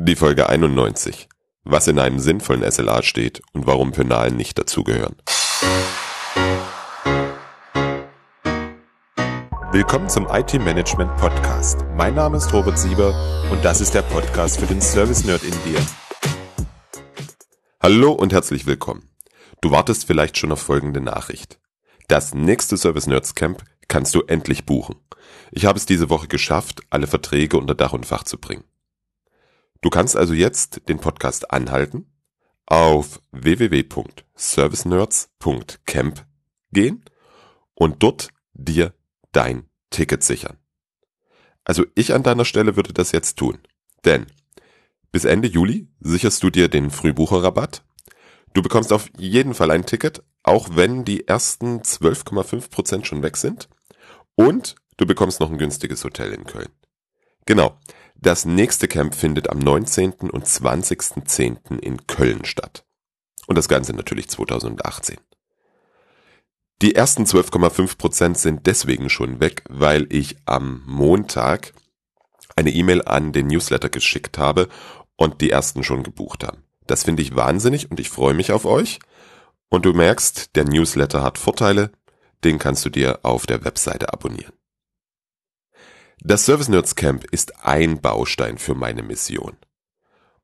Die Folge 91. Was in einem sinnvollen SLA steht und warum Penalen nicht dazugehören. Willkommen zum IT Management Podcast. Mein Name ist Robert Sieber und das ist der Podcast für den Service Nerd in dir. Hallo und herzlich willkommen. Du wartest vielleicht schon auf folgende Nachricht. Das nächste Service Nerds Camp kannst du endlich buchen. Ich habe es diese Woche geschafft, alle Verträge unter Dach und Fach zu bringen. Du kannst also jetzt den Podcast anhalten, auf www.servicenerds.camp gehen und dort dir dein Ticket sichern. Also ich an deiner Stelle würde das jetzt tun. Denn bis Ende Juli sicherst du dir den Frühbucherrabatt. Du bekommst auf jeden Fall ein Ticket, auch wenn die ersten 12,5% schon weg sind. Und du bekommst noch ein günstiges Hotel in Köln. Genau. Das nächste Camp findet am 19. und 20.10. in Köln statt. Und das Ganze natürlich 2018. Die ersten 12,5% sind deswegen schon weg, weil ich am Montag eine E-Mail an den Newsletter geschickt habe und die ersten schon gebucht haben. Das finde ich wahnsinnig und ich freue mich auf euch. Und du merkst, der Newsletter hat Vorteile, den kannst du dir auf der Webseite abonnieren. Das Service Nerds Camp ist ein Baustein für meine Mission.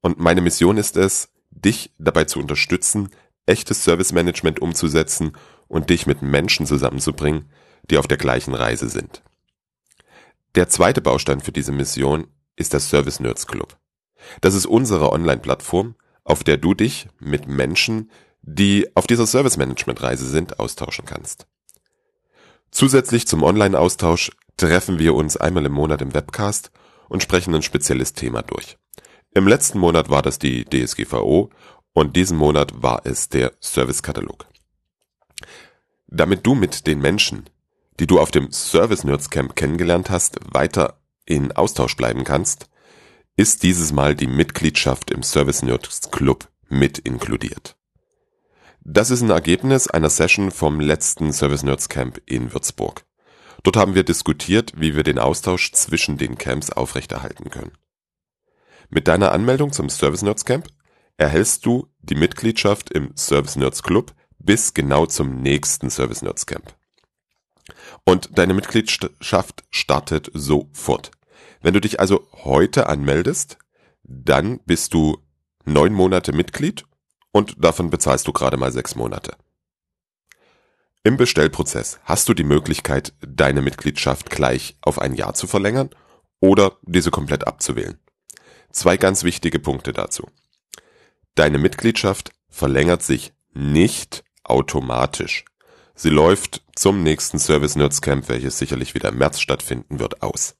Und meine Mission ist es, dich dabei zu unterstützen, echtes Service Management umzusetzen und dich mit Menschen zusammenzubringen, die auf der gleichen Reise sind. Der zweite Baustein für diese Mission ist der Service Nerds Club. Das ist unsere Online-Plattform, auf der du dich mit Menschen, die auf dieser Service Management Reise sind, austauschen kannst. Zusätzlich zum Online-Austausch treffen wir uns einmal im Monat im Webcast und sprechen ein spezielles Thema durch. Im letzten Monat war das die DSGVO und diesen Monat war es der Servicekatalog. Damit du mit den Menschen, die du auf dem Service Nerds Camp kennengelernt hast, weiter in Austausch bleiben kannst, ist dieses Mal die Mitgliedschaft im Service Nerds Club mit inkludiert. Das ist ein Ergebnis einer Session vom letzten Service Nerds Camp in Würzburg. Dort haben wir diskutiert, wie wir den Austausch zwischen den Camps aufrechterhalten können. Mit deiner Anmeldung zum Service Nerds Camp erhältst du die Mitgliedschaft im Service Nerds Club bis genau zum nächsten Service Nerds Camp. Und deine Mitgliedschaft startet sofort. Wenn du dich also heute anmeldest, dann bist du neun Monate Mitglied und davon bezahlst du gerade mal sechs Monate. Im Bestellprozess hast du die Möglichkeit, deine Mitgliedschaft gleich auf ein Jahr zu verlängern oder diese komplett abzuwählen. Zwei ganz wichtige Punkte dazu. Deine Mitgliedschaft verlängert sich nicht automatisch. Sie läuft zum nächsten Service Nerds Camp, welches sicherlich wieder im März stattfinden wird, aus.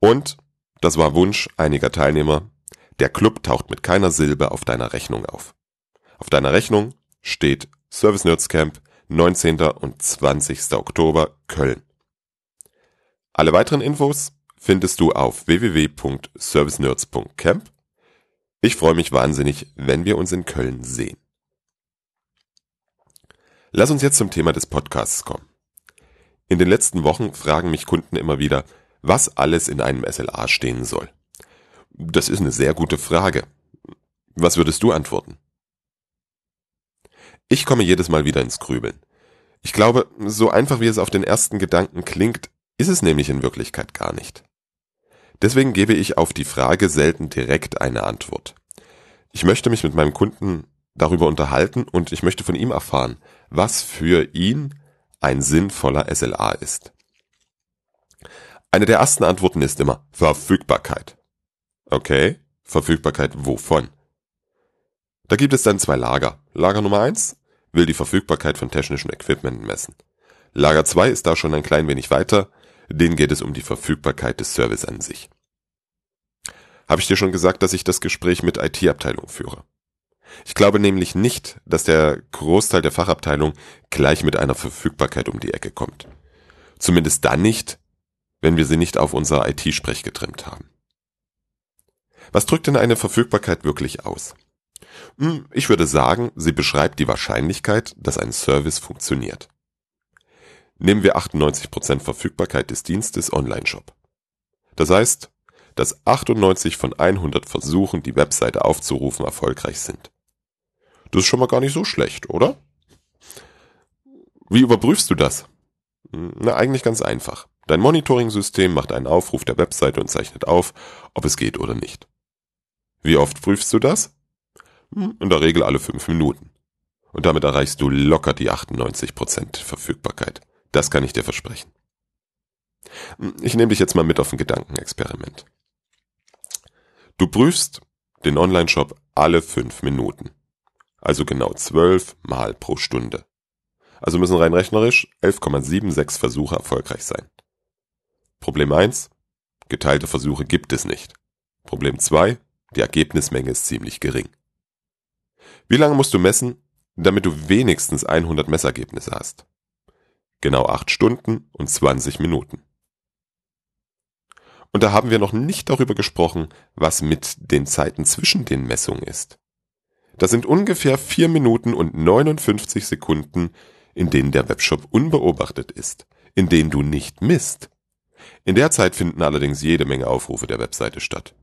Und, das war Wunsch einiger Teilnehmer, der Club taucht mit keiner Silbe auf deiner Rechnung auf. Auf deiner Rechnung steht Service Nerds Camp 19. und 20. Oktober Köln. Alle weiteren Infos findest du auf www.servicenerds.camp. Ich freue mich wahnsinnig, wenn wir uns in Köln sehen. Lass uns jetzt zum Thema des Podcasts kommen. In den letzten Wochen fragen mich Kunden immer wieder, was alles in einem SLA stehen soll. Das ist eine sehr gute Frage. Was würdest du antworten? Ich komme jedes Mal wieder ins Grübeln. Ich glaube, so einfach wie es auf den ersten Gedanken klingt, ist es nämlich in Wirklichkeit gar nicht. Deswegen gebe ich auf die Frage selten direkt eine Antwort. Ich möchte mich mit meinem Kunden darüber unterhalten und ich möchte von ihm erfahren, was für ihn ein sinnvoller SLA ist. Eine der ersten Antworten ist immer Verfügbarkeit. Okay, Verfügbarkeit wovon? Da gibt es dann zwei Lager. Lager Nummer eins will die Verfügbarkeit von technischem Equipment messen. Lager zwei ist da schon ein klein wenig weiter, denen geht es um die Verfügbarkeit des Service an sich. Habe ich dir schon gesagt, dass ich das Gespräch mit IT-Abteilung führe? Ich glaube nämlich nicht, dass der Großteil der Fachabteilung gleich mit einer Verfügbarkeit um die Ecke kommt. Zumindest dann nicht, wenn wir sie nicht auf unser IT-Sprech getrimmt haben. Was drückt denn eine Verfügbarkeit wirklich aus? Hm, ich würde sagen, sie beschreibt die Wahrscheinlichkeit, dass ein Service funktioniert. Nehmen wir 98% Verfügbarkeit des Dienstes Online-Shop. Das heißt, dass 98 von 100 Versuchen, die Webseite aufzurufen, erfolgreich sind. Das ist schon mal gar nicht so schlecht, oder? Wie überprüfst du das? Na, eigentlich ganz einfach. Dein Monitoring-System macht einen Aufruf der Webseite und zeichnet auf, ob es geht oder nicht. Wie oft prüfst du das? Hm, in der Regel alle fünf Minuten. Und damit erreichst du locker die 98% Verfügbarkeit. Das kann ich dir versprechen. Hm, ich nehme dich jetzt mal mit auf ein Gedankenexperiment. Du prüfst den Online-Shop alle fünf Minuten. Also genau zwölf Mal pro Stunde. Also müssen rein rechnerisch 11,76 Versuche erfolgreich sein. Problem 1. Geteilte Versuche gibt es nicht. Problem 2. Die Ergebnismenge ist ziemlich gering. Wie lange musst du messen, damit du wenigstens 100 Messergebnisse hast? Genau 8 Stunden und 20 Minuten. Und da haben wir noch nicht darüber gesprochen, was mit den Zeiten zwischen den Messungen ist. Das sind ungefähr 4 Minuten und 59 Sekunden, in denen der Webshop unbeobachtet ist, in denen du nicht misst. In der Zeit finden allerdings jede Menge Aufrufe der Webseite statt.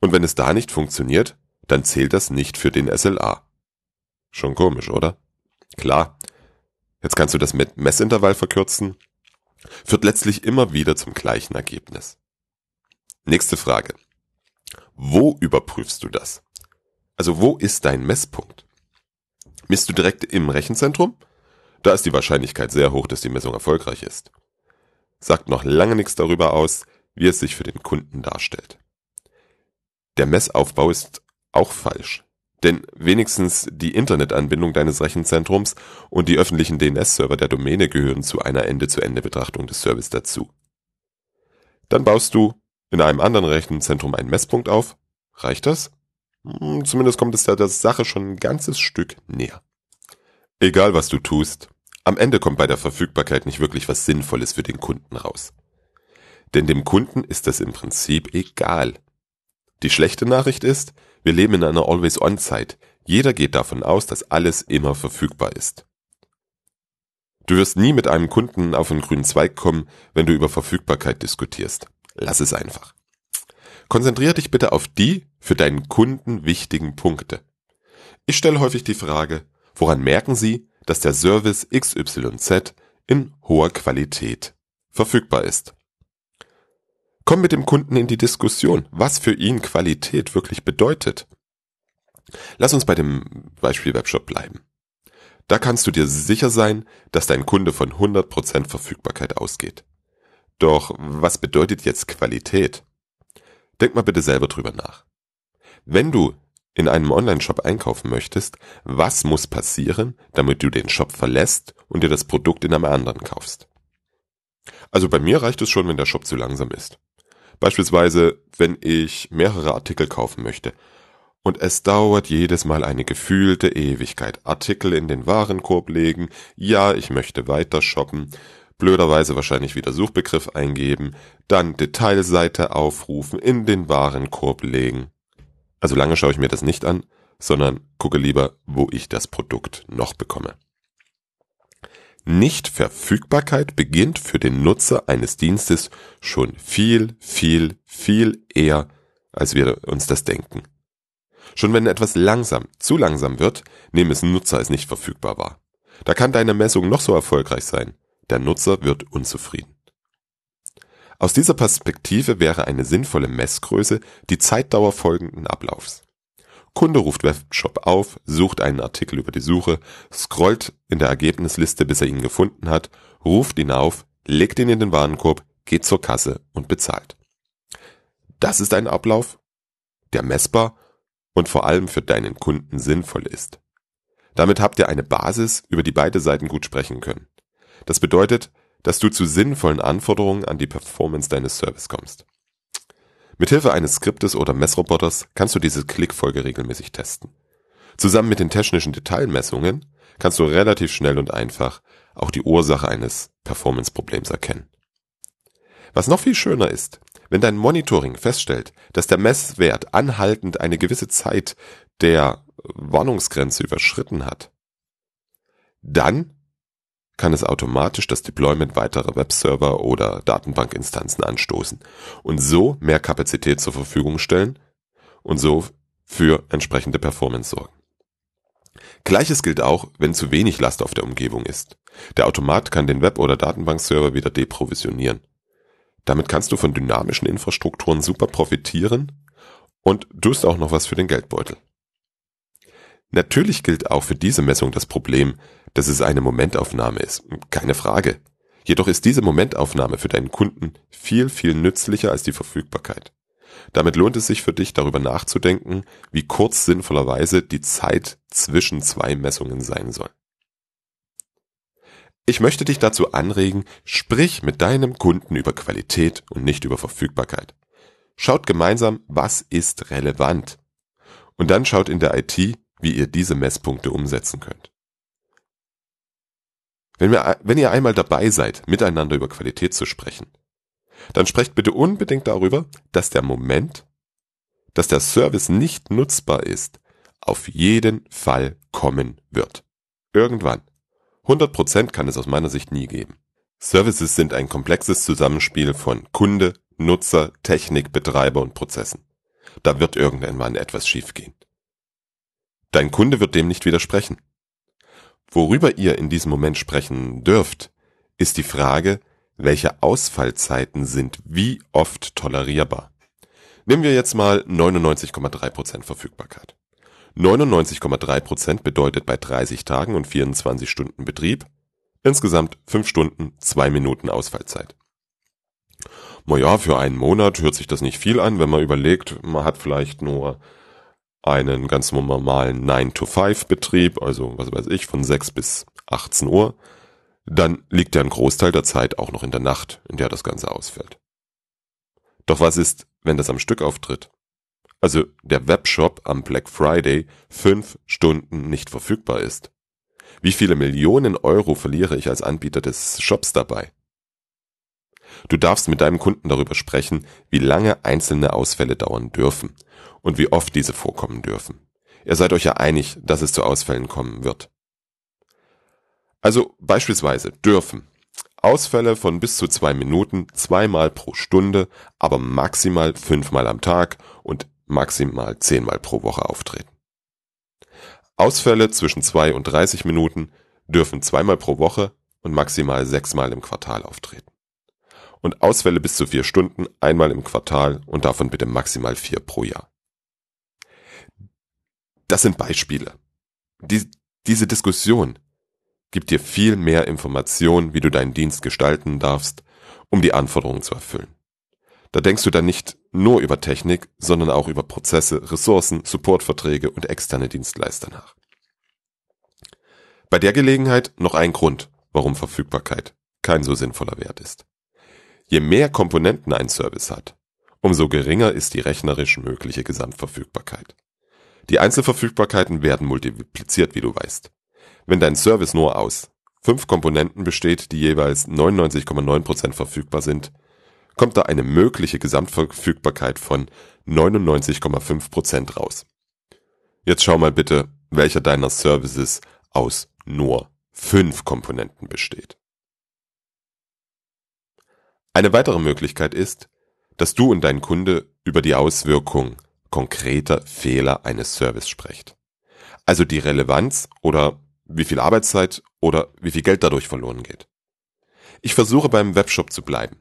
Und wenn es da nicht funktioniert, dann zählt das nicht für den SLA. Schon komisch, oder? Klar. Jetzt kannst du das mit Messintervall verkürzen. Führt letztlich immer wieder zum gleichen Ergebnis. Nächste Frage. Wo überprüfst du das? Also wo ist dein Messpunkt? Misst du direkt im Rechenzentrum? Da ist die Wahrscheinlichkeit sehr hoch, dass die Messung erfolgreich ist. Sagt noch lange nichts darüber aus, wie es sich für den Kunden darstellt. Der Messaufbau ist auch falsch. Denn wenigstens die Internetanbindung deines Rechenzentrums und die öffentlichen DNS-Server der Domäne gehören zu einer Ende-zu-Ende-Betrachtung des Service dazu. Dann baust du in einem anderen Rechenzentrum einen Messpunkt auf. Reicht das? Hm, zumindest kommt es der Sache schon ein ganzes Stück näher. Egal was du tust, am Ende kommt bei der Verfügbarkeit nicht wirklich was Sinnvolles für den Kunden raus. Denn dem Kunden ist das im Prinzip egal, die schlechte Nachricht ist, wir leben in einer Always-On-Zeit. Jeder geht davon aus, dass alles immer verfügbar ist. Du wirst nie mit einem Kunden auf einen grünen Zweig kommen, wenn du über Verfügbarkeit diskutierst. Lass es einfach. Konzentriere dich bitte auf die für deinen Kunden wichtigen Punkte. Ich stelle häufig die Frage, woran merken Sie, dass der Service XYZ in hoher Qualität verfügbar ist? Komm mit dem Kunden in die Diskussion, was für ihn Qualität wirklich bedeutet. Lass uns bei dem Beispiel Webshop bleiben. Da kannst du dir sicher sein, dass dein Kunde von 100% Verfügbarkeit ausgeht. Doch was bedeutet jetzt Qualität? Denk mal bitte selber drüber nach. Wenn du in einem Online-Shop einkaufen möchtest, was muss passieren, damit du den Shop verlässt und dir das Produkt in einem anderen kaufst? Also bei mir reicht es schon, wenn der Shop zu langsam ist. Beispielsweise, wenn ich mehrere Artikel kaufen möchte. Und es dauert jedes Mal eine gefühlte Ewigkeit. Artikel in den Warenkorb legen, ja, ich möchte weiter shoppen, blöderweise wahrscheinlich wieder Suchbegriff eingeben, dann Detailseite aufrufen, in den Warenkorb legen. Also lange schaue ich mir das nicht an, sondern gucke lieber, wo ich das Produkt noch bekomme. Nichtverfügbarkeit beginnt für den Nutzer eines Dienstes schon viel, viel, viel eher, als wir uns das denken. Schon wenn etwas langsam, zu langsam wird, nehmen es Nutzer als nicht verfügbar wahr. Da kann deine Messung noch so erfolgreich sein. Der Nutzer wird unzufrieden. Aus dieser Perspektive wäre eine sinnvolle Messgröße die Zeitdauer folgenden Ablaufs. Kunde ruft Webshop auf, sucht einen Artikel über die Suche, scrollt in der Ergebnisliste, bis er ihn gefunden hat, ruft ihn auf, legt ihn in den Warenkorb, geht zur Kasse und bezahlt. Das ist ein Ablauf, der messbar und vor allem für deinen Kunden sinnvoll ist. Damit habt ihr eine Basis, über die beide Seiten gut sprechen können. Das bedeutet, dass du zu sinnvollen Anforderungen an die Performance deines Service kommst. Mithilfe eines Skriptes oder Messroboters kannst du diese Klickfolge regelmäßig testen. Zusammen mit den technischen Detailmessungen kannst du relativ schnell und einfach auch die Ursache eines Performance-Problems erkennen. Was noch viel schöner ist, wenn dein Monitoring feststellt, dass der Messwert anhaltend eine gewisse Zeit der Warnungsgrenze überschritten hat, dann kann es automatisch das Deployment weiterer Webserver oder Datenbankinstanzen anstoßen und so mehr Kapazität zur Verfügung stellen und so für entsprechende Performance sorgen. Gleiches gilt auch, wenn zu wenig Last auf der Umgebung ist. Der Automat kann den Web- oder Datenbankserver wieder deprovisionieren. Damit kannst du von dynamischen Infrastrukturen super profitieren und tust auch noch was für den Geldbeutel. Natürlich gilt auch für diese Messung das Problem, dass es eine Momentaufnahme ist. Keine Frage. Jedoch ist diese Momentaufnahme für deinen Kunden viel, viel nützlicher als die Verfügbarkeit. Damit lohnt es sich für dich darüber nachzudenken, wie kurz sinnvollerweise die Zeit zwischen zwei Messungen sein soll. Ich möchte dich dazu anregen, sprich mit deinem Kunden über Qualität und nicht über Verfügbarkeit. Schaut gemeinsam, was ist relevant. Und dann schaut in der IT, wie ihr diese Messpunkte umsetzen könnt. Wenn, wir, wenn ihr einmal dabei seid, miteinander über Qualität zu sprechen, dann sprecht bitte unbedingt darüber, dass der Moment, dass der Service nicht nutzbar ist, auf jeden Fall kommen wird. Irgendwann. 100% kann es aus meiner Sicht nie geben. Services sind ein komplexes Zusammenspiel von Kunde, Nutzer, Technik, Betreiber und Prozessen. Da wird irgendwann etwas schiefgehen. Dein Kunde wird dem nicht widersprechen. Worüber ihr in diesem Moment sprechen dürft, ist die Frage, welche Ausfallzeiten sind wie oft tolerierbar. Nehmen wir jetzt mal 99,3% Verfügbarkeit. 99,3% bedeutet bei 30 Tagen und 24 Stunden Betrieb insgesamt 5 Stunden, 2 Minuten Ausfallzeit. Naja, für einen Monat hört sich das nicht viel an, wenn man überlegt, man hat vielleicht nur einen ganz normalen 9-to-5-Betrieb, also was weiß ich, von 6 bis 18 Uhr, dann liegt ja ein Großteil der Zeit auch noch in der Nacht, in der das Ganze ausfällt. Doch was ist, wenn das am Stück auftritt? Also der Webshop am Black Friday fünf Stunden nicht verfügbar ist. Wie viele Millionen Euro verliere ich als Anbieter des Shops dabei? Du darfst mit deinem Kunden darüber sprechen, wie lange einzelne Ausfälle dauern dürfen und wie oft diese vorkommen dürfen. Ihr seid euch ja einig, dass es zu Ausfällen kommen wird. Also beispielsweise dürfen Ausfälle von bis zu zwei Minuten zweimal pro Stunde, aber maximal fünfmal am Tag und maximal zehnmal pro Woche auftreten. Ausfälle zwischen zwei und 30 Minuten dürfen zweimal pro Woche und maximal sechsmal im Quartal auftreten. Und Ausfälle bis zu vier Stunden einmal im Quartal und davon bitte maximal vier pro Jahr. Das sind Beispiele. Die, diese Diskussion gibt dir viel mehr Information, wie du deinen Dienst gestalten darfst, um die Anforderungen zu erfüllen. Da denkst du dann nicht nur über Technik, sondern auch über Prozesse, Ressourcen, Supportverträge und externe Dienstleister nach. Bei der Gelegenheit noch ein Grund, warum Verfügbarkeit kein so sinnvoller Wert ist. Je mehr Komponenten ein Service hat, umso geringer ist die rechnerisch mögliche Gesamtverfügbarkeit. Die Einzelverfügbarkeiten werden multipliziert, wie du weißt. Wenn dein Service nur aus fünf Komponenten besteht, die jeweils 99,9% verfügbar sind, kommt da eine mögliche Gesamtverfügbarkeit von 99,5% raus. Jetzt schau mal bitte, welcher deiner Services aus nur fünf Komponenten besteht. Eine weitere Möglichkeit ist, dass du und dein Kunde über die Auswirkung konkreter Fehler eines Service sprecht. Also die Relevanz oder wie viel Arbeitszeit oder wie viel Geld dadurch verloren geht. Ich versuche beim Webshop zu bleiben.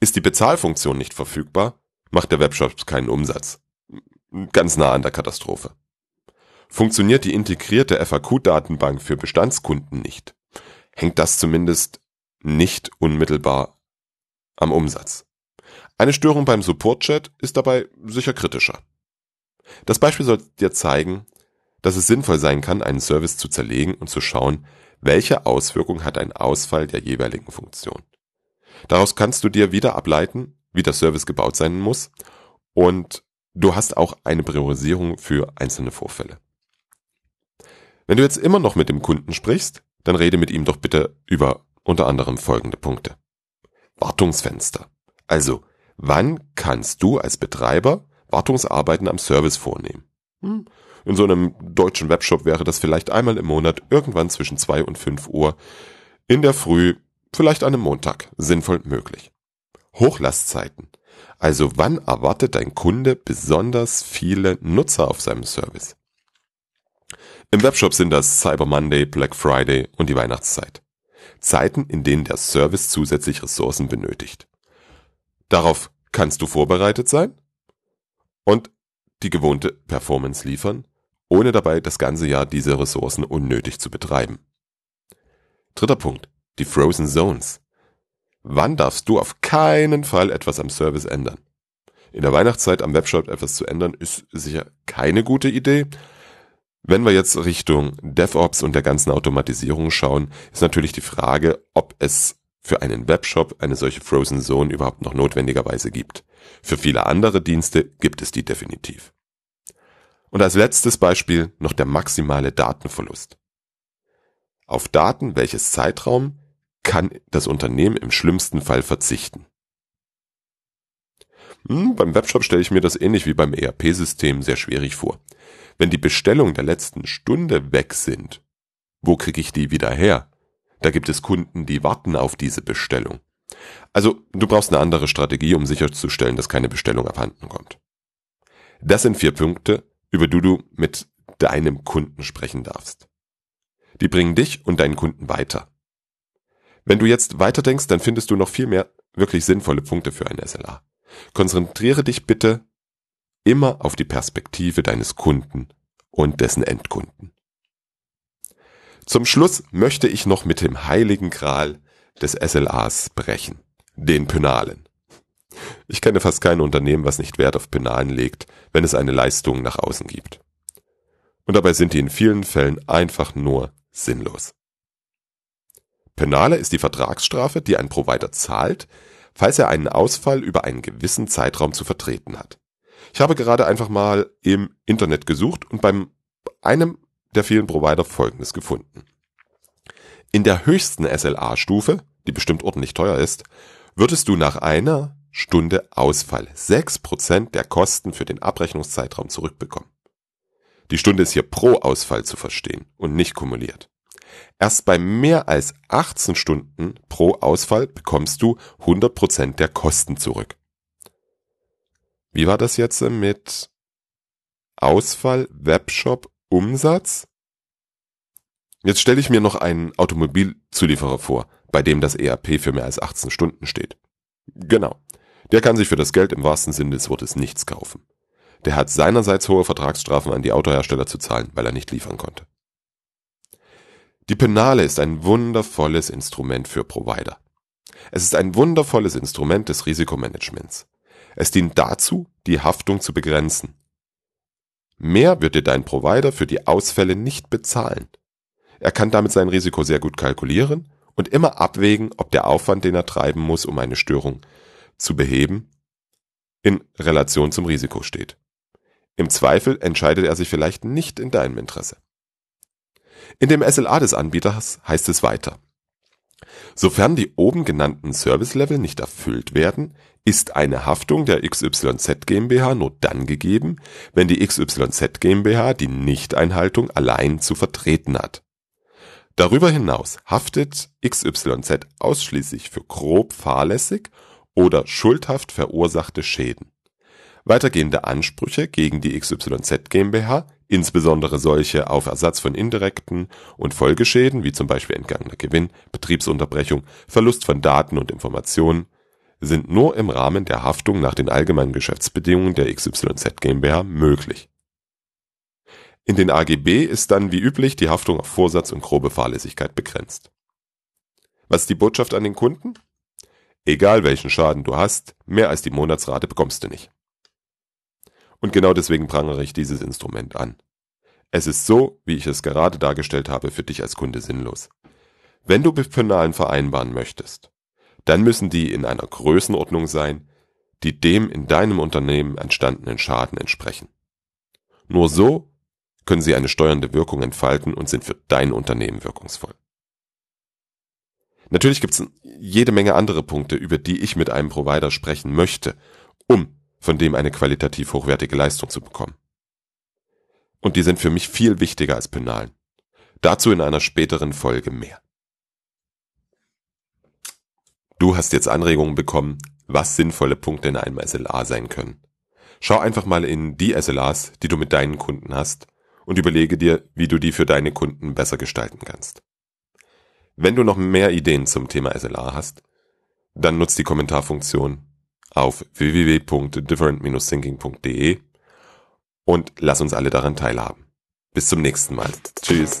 Ist die Bezahlfunktion nicht verfügbar, macht der Webshop keinen Umsatz. Ganz nah an der Katastrophe. Funktioniert die integrierte FAQ-Datenbank für Bestandskunden nicht, hängt das zumindest nicht unmittelbar am Umsatz. Eine Störung beim Support-Chat ist dabei sicher kritischer. Das Beispiel soll dir zeigen, dass es sinnvoll sein kann, einen Service zu zerlegen und zu schauen, welche Auswirkung hat ein Ausfall der jeweiligen Funktion. Daraus kannst du dir wieder ableiten, wie der Service gebaut sein muss und du hast auch eine Priorisierung für einzelne Vorfälle. Wenn du jetzt immer noch mit dem Kunden sprichst, dann rede mit ihm doch bitte über unter anderem folgende Punkte. Wartungsfenster. Also, wann kannst du als Betreiber Wartungsarbeiten am Service vornehmen? Hm, in so einem deutschen Webshop wäre das vielleicht einmal im Monat irgendwann zwischen zwei und fünf Uhr In der Früh, vielleicht an einem Montag, sinnvoll möglich. Hochlastzeiten. Also wann erwartet dein Kunde besonders viele Nutzer auf seinem Service? Im Webshop sind das Cyber Monday, Black Friday und die Weihnachtszeit. Zeiten, in denen der Service zusätzlich Ressourcen benötigt. Darauf kannst du vorbereitet sein und die gewohnte Performance liefern, ohne dabei das ganze Jahr diese Ressourcen unnötig zu betreiben. Dritter Punkt. Die Frozen Zones. Wann darfst du auf keinen Fall etwas am Service ändern? In der Weihnachtszeit am Webshop etwas zu ändern, ist sicher keine gute Idee. Wenn wir jetzt Richtung DevOps und der ganzen Automatisierung schauen, ist natürlich die Frage, ob es für einen Webshop eine solche Frozen Zone überhaupt noch notwendigerweise gibt. Für viele andere Dienste gibt es die definitiv. Und als letztes Beispiel noch der maximale Datenverlust. Auf Daten welches Zeitraum kann das Unternehmen im schlimmsten Fall verzichten? Hm, beim Webshop stelle ich mir das ähnlich wie beim ERP-System sehr schwierig vor. Wenn die Bestellungen der letzten Stunde weg sind, wo kriege ich die wieder her? Da gibt es Kunden, die warten auf diese Bestellung. Also du brauchst eine andere Strategie, um sicherzustellen, dass keine Bestellung abhanden kommt. Das sind vier Punkte, über die du mit deinem Kunden sprechen darfst. Die bringen dich und deinen Kunden weiter. Wenn du jetzt weiterdenkst, dann findest du noch viel mehr wirklich sinnvolle Punkte für ein SLA. Konzentriere dich bitte immer auf die Perspektive deines Kunden und dessen Endkunden. Zum Schluss möchte ich noch mit dem heiligen Gral des SLAs brechen, den Penalen. Ich kenne fast kein Unternehmen, was nicht Wert auf Penalen legt, wenn es eine Leistung nach außen gibt. Und dabei sind die in vielen Fällen einfach nur sinnlos. Penale ist die Vertragsstrafe, die ein Provider zahlt, falls er einen Ausfall über einen gewissen Zeitraum zu vertreten hat. Ich habe gerade einfach mal im Internet gesucht und beim einem der vielen Provider Folgendes gefunden. In der höchsten SLA-Stufe, die bestimmt ordentlich teuer ist, würdest du nach einer Stunde Ausfall 6% der Kosten für den Abrechnungszeitraum zurückbekommen. Die Stunde ist hier pro Ausfall zu verstehen und nicht kumuliert. Erst bei mehr als 18 Stunden pro Ausfall bekommst du 100% der Kosten zurück. Wie war das jetzt mit Ausfall, Webshop Umsatz? Jetzt stelle ich mir noch einen Automobilzulieferer vor, bei dem das ERP für mehr als 18 Stunden steht. Genau. Der kann sich für das Geld im wahrsten Sinne des Wortes nichts kaufen. Der hat seinerseits hohe Vertragsstrafen an die Autohersteller zu zahlen, weil er nicht liefern konnte. Die Penale ist ein wundervolles Instrument für Provider. Es ist ein wundervolles Instrument des Risikomanagements. Es dient dazu, die Haftung zu begrenzen. Mehr wird dir dein Provider für die Ausfälle nicht bezahlen. Er kann damit sein Risiko sehr gut kalkulieren und immer abwägen, ob der Aufwand, den er treiben muss, um eine Störung zu beheben, in Relation zum Risiko steht. Im Zweifel entscheidet er sich vielleicht nicht in deinem Interesse. In dem SLA des Anbieters heißt es weiter. Sofern die oben genannten Service-Level nicht erfüllt werden, ist eine Haftung der XYZ GmbH nur dann gegeben, wenn die XYZ GmbH die Nichteinhaltung allein zu vertreten hat. Darüber hinaus haftet XYZ ausschließlich für grob fahrlässig oder schuldhaft verursachte Schäden. Weitergehende Ansprüche gegen die XYZ GmbH insbesondere solche auf Ersatz von indirekten und Folgeschäden wie zum Beispiel entgangener Gewinn, Betriebsunterbrechung, Verlust von Daten und Informationen sind nur im Rahmen der Haftung nach den allgemeinen Geschäftsbedingungen der XYZ GmbH möglich. In den AGB ist dann wie üblich die Haftung auf Vorsatz und grobe Fahrlässigkeit begrenzt. Was ist die Botschaft an den Kunden? Egal welchen Schaden du hast, mehr als die Monatsrate bekommst du nicht. Und genau deswegen prangere ich dieses Instrument an. Es ist so, wie ich es gerade dargestellt habe, für dich als Kunde sinnlos. Wenn du mit vereinbaren möchtest, dann müssen die in einer Größenordnung sein, die dem in deinem Unternehmen entstandenen Schaden entsprechen. Nur so können sie eine steuernde Wirkung entfalten und sind für dein Unternehmen wirkungsvoll. Natürlich gibt es jede Menge andere Punkte, über die ich mit einem Provider sprechen möchte, um von dem eine qualitativ hochwertige Leistung zu bekommen. Und die sind für mich viel wichtiger als Penalen. Dazu in einer späteren Folge mehr. Du hast jetzt Anregungen bekommen, was sinnvolle Punkte in einem SLA sein können. Schau einfach mal in die SLAs, die du mit deinen Kunden hast und überlege dir, wie du die für deine Kunden besser gestalten kannst. Wenn du noch mehr Ideen zum Thema SLA hast, dann nutz die Kommentarfunktion auf www.different-thinking.de und lass uns alle daran teilhaben. Bis zum nächsten Mal. Tschüss.